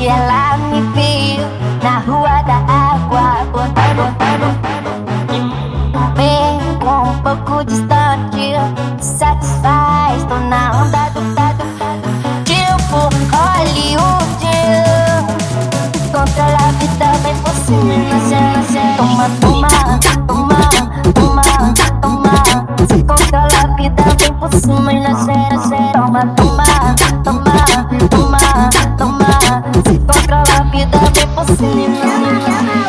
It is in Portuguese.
E ela me viu na rua da água, botando, botando. Bem um pouco distante, satisfaz, tô na onda do dado. Tipo Hollywood, controla a vida bem por cima, cena, cena. Toma, toma, toma, toma, toma. Controla a vida bem por cima, na cena, cena. Toma, toma. Thank you.